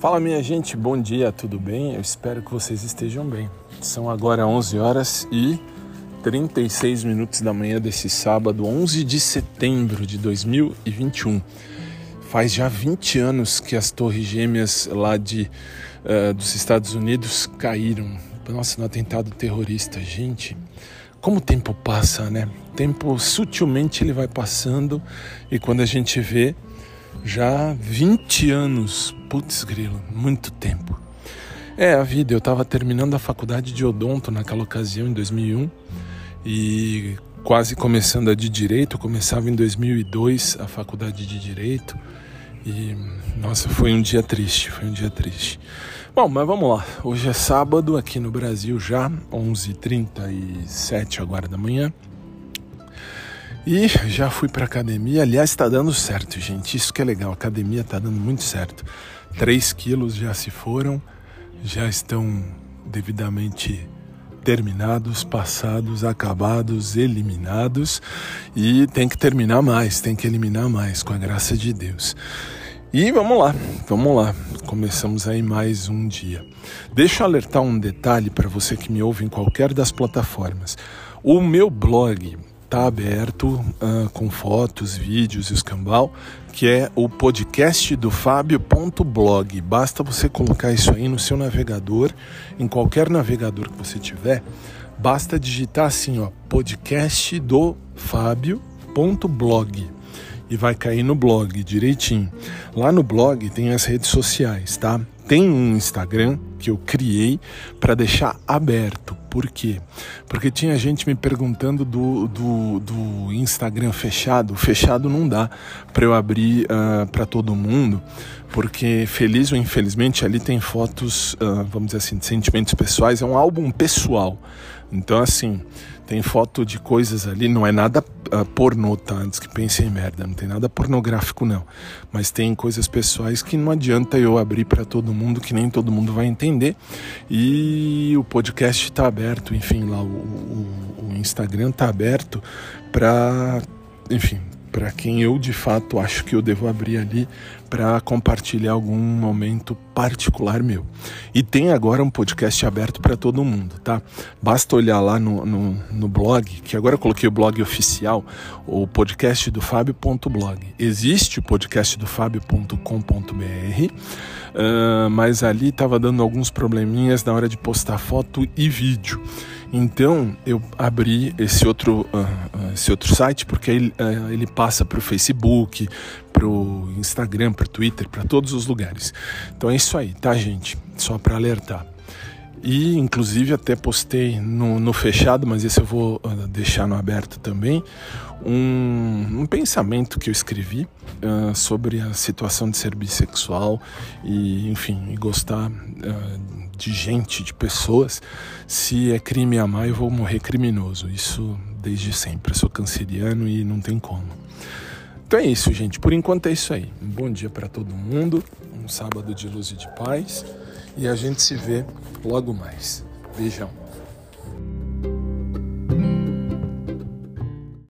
Fala minha gente, bom dia, tudo bem? Eu espero que vocês estejam bem. São agora 11 horas e 36 minutos da manhã desse sábado, 11 de setembro de 2021. Faz já 20 anos que as torres gêmeas lá de, uh, dos Estados Unidos caíram. Nossa, no atentado terrorista, gente. Como o tempo passa, né? O tempo sutilmente ele vai passando e quando a gente vê, já 20 anos, putz grilo, muito tempo. É a vida, eu estava terminando a faculdade de odonto naquela ocasião, em 2001, e quase começando a de direito, eu começava em 2002 a faculdade de direito, e nossa, foi um dia triste, foi um dia triste. Bom, mas vamos lá. Hoje é sábado aqui no Brasil já, 11h37 agora da manhã. E já fui para academia, aliás, está dando certo, gente. Isso que é legal, academia está dando muito certo. 3 quilos já se foram, já estão devidamente terminados, passados, acabados, eliminados e tem que terminar mais, tem que eliminar mais, com a graça de Deus. E vamos lá, vamos lá. Começamos aí mais um dia. Deixa eu alertar um detalhe para você que me ouve em qualquer das plataformas. O meu blog está aberto uh, com fotos, vídeos e escambau, que é o podcast do Fábio.blog. Basta você colocar isso aí no seu navegador, em qualquer navegador que você tiver, basta digitar assim, ó, podcast do Fábio.blog e vai cair no blog direitinho. Lá no blog tem as redes sociais, tá? Tem um Instagram que eu criei para deixar aberto. Por quê? Porque tinha gente me perguntando do, do, do Instagram fechado. Fechado não dá para eu abrir uh, ah, para todo mundo, porque feliz ou infelizmente ali tem fotos, uh, vamos dizer assim, de sentimentos pessoais. É um álbum pessoal. Então, assim, tem foto de coisas ali, não é nada uh, pornô, tá? Antes que pensem em merda, não tem nada pornográfico, não. Mas tem coisas pessoais que não adianta eu abrir para todo mundo, que nem todo mundo vai entender. E o podcast está aberto, enfim, lá o, o, o Instagram está aberto para, enfim, para quem eu de fato acho que eu devo abrir ali para compartilhar algum momento particular meu. E tem agora um podcast aberto para todo mundo, tá? Basta olhar lá no, no, no, blog, que agora eu coloquei o blog oficial, o podcast do Fábio.blog. Existe o podcast do Fábio.com.br uh, mas ali estava dando alguns probleminhas na hora de postar foto e vídeo. Então eu abri esse outro, uh, esse outro site porque ele, uh, ele passa para o Facebook, para o Instagram, para o Twitter, para todos os lugares. Então é isso aí, tá, gente? Só para alertar. E inclusive até postei no, no, fechado, mas esse eu vou deixar no aberto também, um, um pensamento que eu escrevi uh, sobre a situação de ser bissexual e, enfim, e gostar uh, de gente, de pessoas. Se é crime amar, eu vou morrer criminoso. Isso desde sempre. Eu sou canceriano e não tem como. Então é isso, gente. Por enquanto é isso aí. Um bom dia para todo mundo, um sábado de luz e de paz. E a gente se vê logo mais. Beijão.